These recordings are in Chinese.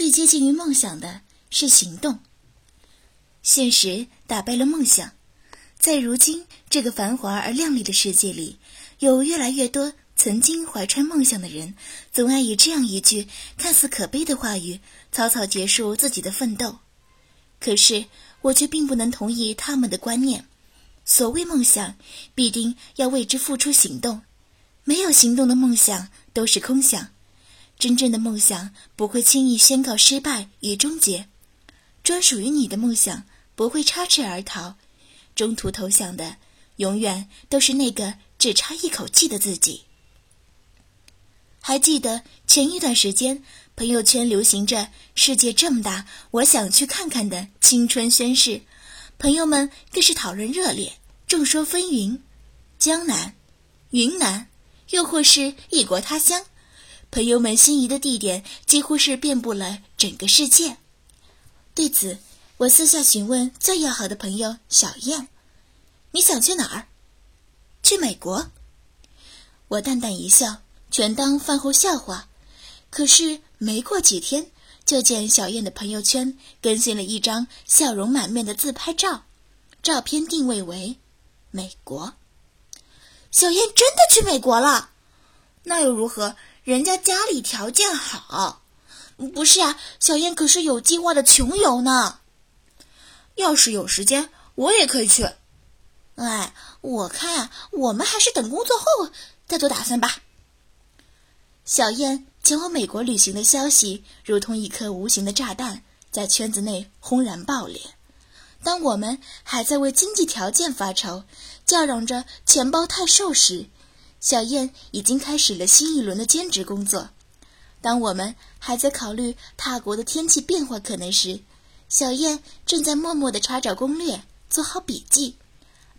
最接近于梦想的是行动。现实打败了梦想，在如今这个繁华而亮丽的世界里，有越来越多曾经怀揣梦想的人，总爱以这样一句看似可悲的话语，草草结束自己的奋斗。可是我却并不能同意他们的观念。所谓梦想，必定要为之付出行动。没有行动的梦想都是空想。真正的梦想不会轻易宣告失败与终结，专属于你的梦想不会插翅而逃，中途投降的永远都是那个只差一口气的自己。还记得前一段时间朋友圈流行着“世界这么大，我想去看看”的青春宣誓，朋友们更是讨论热烈，众说纷纭，江南、云南，又或是异国他乡。朋友们心仪的地点几乎是遍布了整个世界。对此，我私下询问最要好的朋友小燕：“你想去哪儿？”“去美国。”我淡淡一笑，全当饭后笑话。可是没过几天，就见小燕的朋友圈更新了一张笑容满面的自拍照，照片定位为美国。小燕真的去美国了？那又如何？人家家里条件好，不是啊？小燕可是有计划的穷游呢。要是有时间，我也可以去。哎，我看我们还是等工作后再做打算吧。小燕前往美国旅行的消息，如同一颗无形的炸弹，在圈子内轰然爆裂。当我们还在为经济条件发愁，叫嚷着钱包太瘦时，小燕已经开始了新一轮的兼职工作。当我们还在考虑他国的天气变化可能时，小燕正在默默地查找攻略，做好笔记。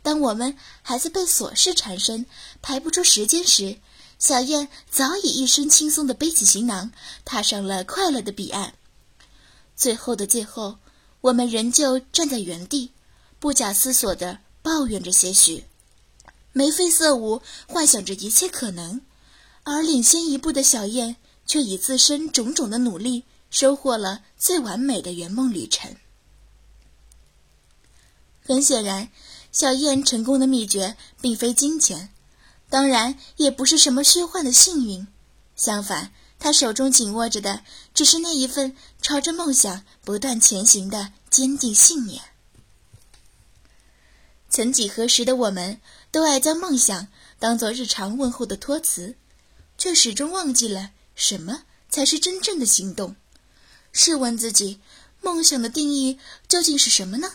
当我们还在被琐事缠身，排不出时间时，小燕早已一身轻松地背起行囊，踏上了快乐的彼岸。最后的最后，我们仍旧站在原地，不假思索地抱怨着些许。眉飞色舞，幻想着一切可能，而领先一步的小燕却以自身种种的努力，收获了最完美的圆梦旅程。很显然，小燕成功的秘诀并非金钱，当然也不是什么虚幻的幸运。相反，她手中紧握着的，只是那一份朝着梦想不断前行的坚定信念。曾几何时的我们。都爱将梦想当做日常问候的托词，却始终忘记了什么才是真正的行动。试问自己，梦想的定义究竟是什么呢？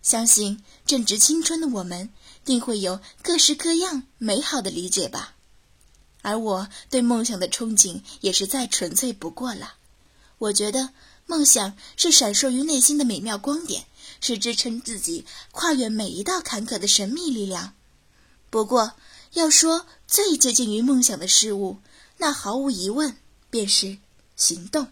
相信正值青春的我们，定会有各式各样美好的理解吧。而我对梦想的憧憬也是再纯粹不过了。我觉得梦想是闪烁于内心的美妙光点。是支撑自己跨越每一道坎坷的神秘力量。不过，要说最接近于梦想的事物，那毫无疑问便是行动。